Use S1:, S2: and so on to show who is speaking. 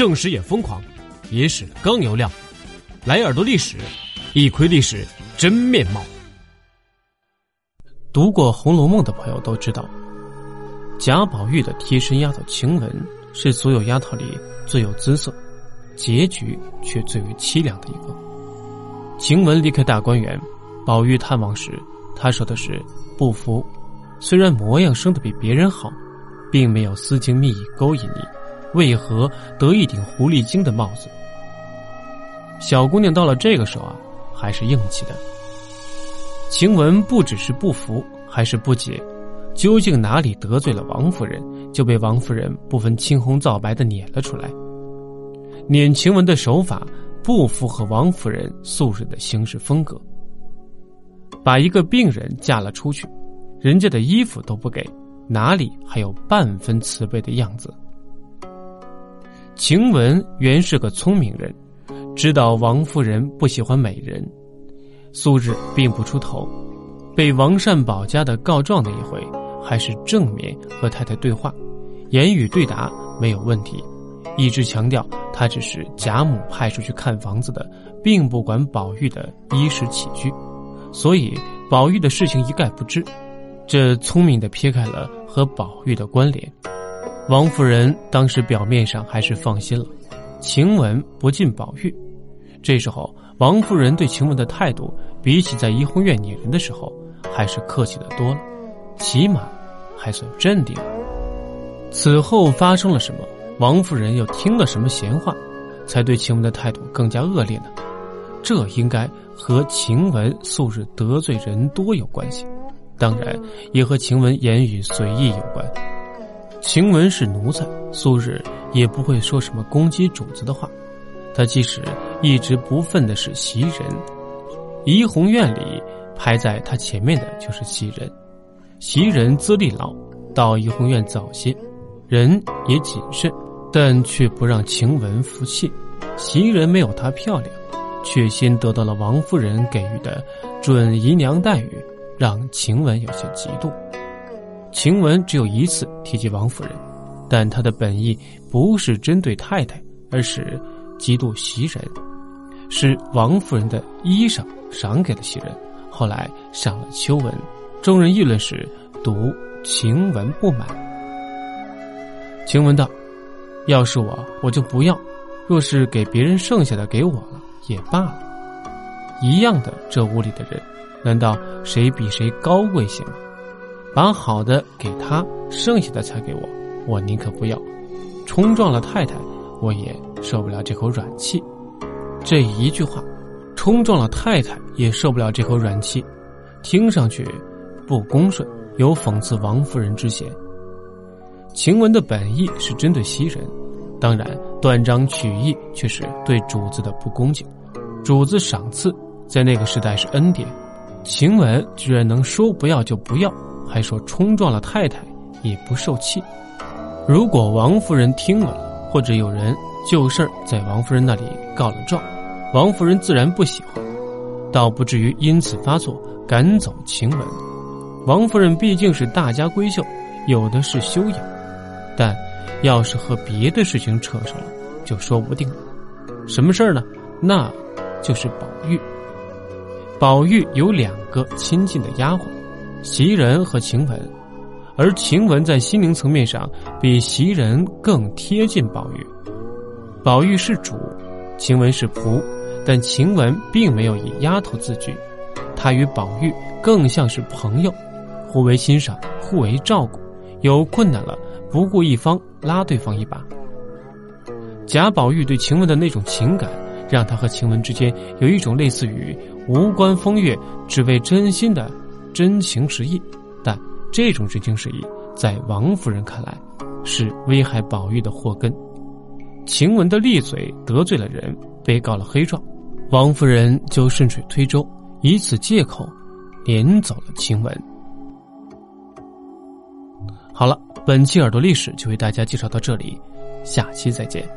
S1: 正史也疯狂，野史更有料。来耳朵历史，一窥历史真面貌。
S2: 读过《红楼梦》的朋友都知道，贾宝玉的贴身丫头晴雯是所有丫头里最有姿色，结局却最为凄凉的一个。晴雯离开大观园，宝玉探望时，他说的是不服。虽然模样生得比别人好，并没有私情蜜意勾引你。为何得一顶狐狸精的帽子？小姑娘到了这个时候啊，还是硬气的。晴雯不只是不服，还是不解，究竟哪里得罪了王夫人，就被王夫人不分青红皂白的撵了出来。撵晴雯的手法不符合王夫人素日的行事风格。把一个病人嫁了出去，人家的衣服都不给，哪里还有半分慈悲的样子？晴雯原是个聪明人，知道王夫人不喜欢美人，素日并不出头。被王善保家的告状那一回，还是正面和太太对话，言语对答没有问题，一直强调他只是贾母派出去看房子的，并不管宝玉的衣食起居，所以宝玉的事情一概不知。这聪明的撇开了和宝玉的关联。王夫人当时表面上还是放心了，晴雯不进宝玉。这时候，王夫人对晴雯的态度，比起在怡红院撵人的时候，还是客气的多了，起码还算镇定。此后发生了什么？王夫人又听了什么闲话，才对晴雯的态度更加恶劣呢？这应该和晴雯素日得罪人多有关系，当然也和晴雯言语随意有关。晴雯是奴才，素日也不会说什么攻击主子的话。他即使一直不忿的是袭人，怡红院里排在他前面的就是袭人。袭人资历老，到怡红院早些，人也谨慎，但却不让晴雯服气。袭人没有她漂亮，却先得到了王夫人给予的准姨娘待遇，让晴雯有些嫉妒。晴雯只有一次提及王夫人，但她的本意不是针对太太，而是嫉妒袭人，是王夫人的衣裳赏给了袭人，后来赏了秋纹。众人议论时，读晴雯不满。晴雯道：“要是我，我就不要；若是给别人剩下的给我了，也罢了。一样的，这屋里的人，难道谁比谁高贵些吗？”把好的给他，剩下的才给我，我宁可不要。冲撞了太太，我也受不了这口软气。这一句话，冲撞了太太也受不了这口软气，听上去不恭顺，有讽刺王夫人之嫌。晴雯的本意是针对袭人，当然断章取义却是对主子的不恭敬。主子赏赐在那个时代是恩典，晴雯居然能说不要就不要。还说冲撞了太太也不受气。如果王夫人听了，或者有人就事儿在王夫人那里告了状，王夫人自然不喜欢，倒不至于因此发作赶走晴雯。王夫人毕竟是大家闺秀，有的是修养，但要是和别的事情扯上了，就说不定了。什么事儿呢？那就是宝玉。宝玉有两个亲近的丫鬟。袭人和晴雯，而晴雯在心灵层面上比袭人更贴近宝玉。宝玉是主，晴雯是仆，但晴雯并没有以丫头自居，她与宝玉更像是朋友，互为欣赏，互为照顾，有困难了不顾一方拉对方一把。贾宝玉对晴雯的那种情感，让他和晴雯之间有一种类似于无关风月，只为真心的。真情实意，但这种真情实意，在王夫人看来，是危害宝玉的祸根。晴雯的利嘴得罪了人，被告了黑状，王夫人就顺水推舟，以此借口撵走了晴雯。好了，本期耳朵历史就为大家介绍到这里，下期再见。